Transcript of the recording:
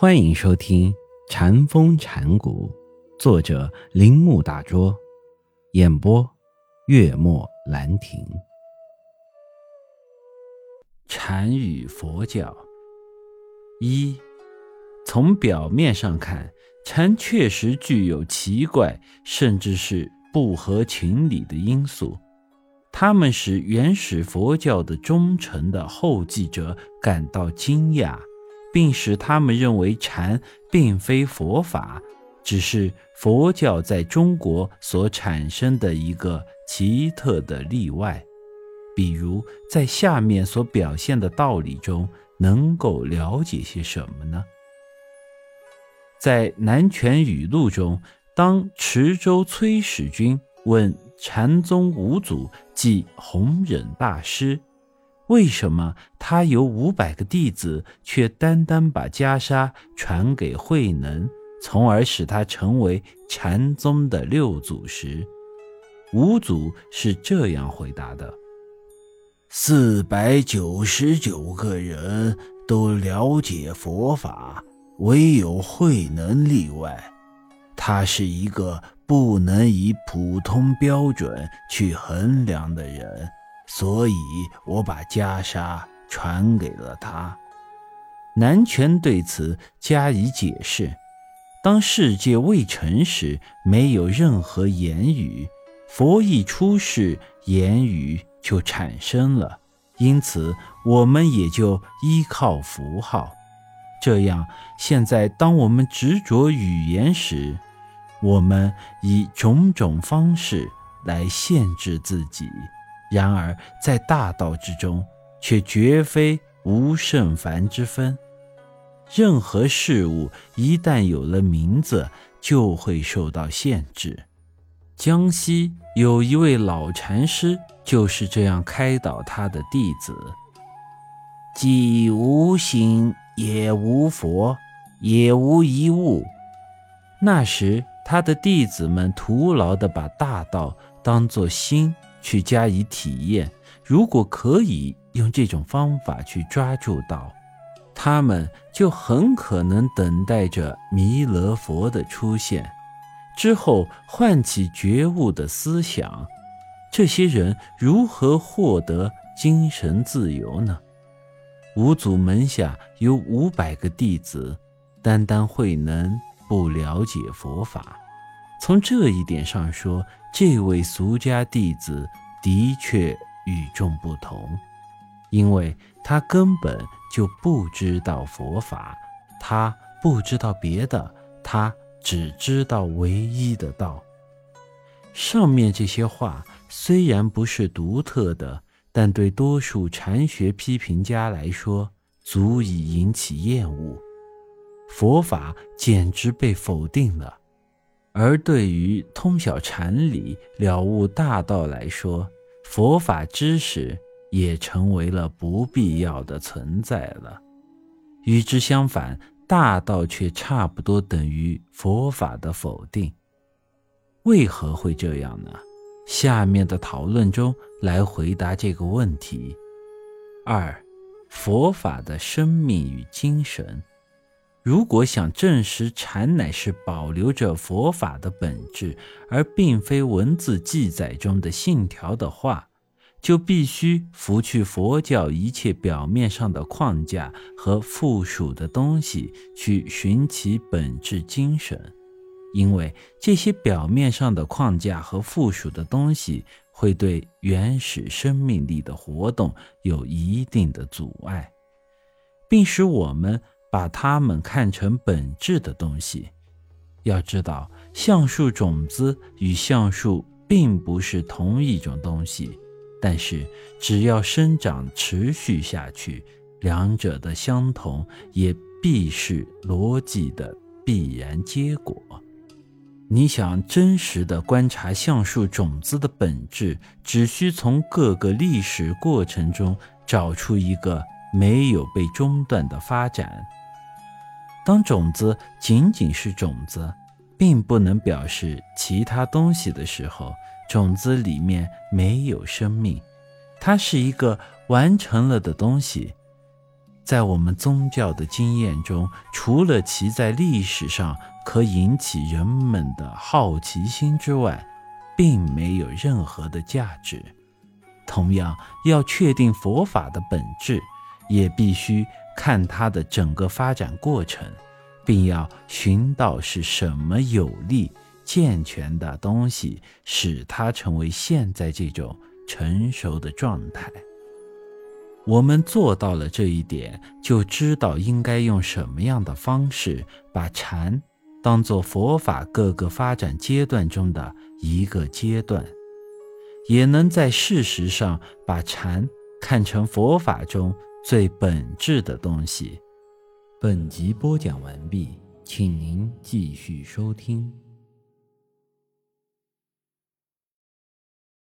欢迎收听《禅风禅谷，作者铃木大拙，演播月末兰亭。禅与佛教一，从表面上看，禅确实具有奇怪，甚至是不合情理的因素。他们使原始佛教的忠诚的后继者感到惊讶。并使他们认为禅并非佛法，只是佛教在中国所产生的一个奇特的例外。比如，在下面所表现的道理中，能够了解些什么呢？在《南拳语录》中，当池州崔使君问禅宗五祖，即弘忍大师。为什么他有五百个弟子，却单单把袈裟传给慧能，从而使他成为禅宗的六祖时，五祖是这样回答的：四百九十九个人都了解佛法，唯有慧能例外。他是一个不能以普通标准去衡量的人。所以我把袈裟传给了他。南拳对此加以解释：当世界未成时，没有任何言语；佛一出世，言语就产生了。因此，我们也就依靠符号。这样，现在当我们执着语言时，我们以种种方式来限制自己。然而，在大道之中，却绝非无胜凡之分。任何事物一旦有了名字，就会受到限制。江西有一位老禅师，就是这样开导他的弟子：既无心，也无佛，也无一物。那时，他的弟子们徒劳地把大道当作心。去加以体验。如果可以用这种方法去抓住到，他们就很可能等待着弥勒佛的出现，之后唤起觉悟的思想。这些人如何获得精神自由呢？五祖门下有五百个弟子，单单慧能不了解佛法。从这一点上说，这位俗家弟子的确与众不同，因为他根本就不知道佛法，他不知道别的，他只知道唯一的道。上面这些话虽然不是独特的，但对多数禅学批评家来说，足以引起厌恶。佛法简直被否定了。而对于通晓禅理、了悟大道来说，佛法知识也成为了不必要的存在了。与之相反，大道却差不多等于佛法的否定。为何会这样呢？下面的讨论中来回答这个问题。二，佛法的生命与精神。如果想证实禅乃是保留着佛法的本质，而并非文字记载中的信条的话，就必须拂去佛教一切表面上的框架和附属的东西，去寻其本质精神。因为这些表面上的框架和附属的东西，会对原始生命力的活动有一定的阻碍，并使我们。把它们看成本质的东西，要知道，橡树种子与橡树并不是同一种东西，但是只要生长持续下去，两者的相同也必是逻辑的必然结果。你想真实的观察橡树种子的本质，只需从各个历史过程中找出一个没有被中断的发展。当种子仅仅是种子，并不能表示其他东西的时候，种子里面没有生命，它是一个完成了的东西。在我们宗教的经验中，除了其在历史上可引起人们的好奇心之外，并没有任何的价值。同样，要确定佛法的本质，也必须看它的整个发展过程，并要寻到是什么有利、健全的东西，使它成为现在这种成熟的状态。我们做到了这一点，就知道应该用什么样的方式把禅当做佛法各个发展阶段中的一个阶段，也能在事实上把禅看成佛法中最本质的东西。本集播讲完毕，请您继续收听。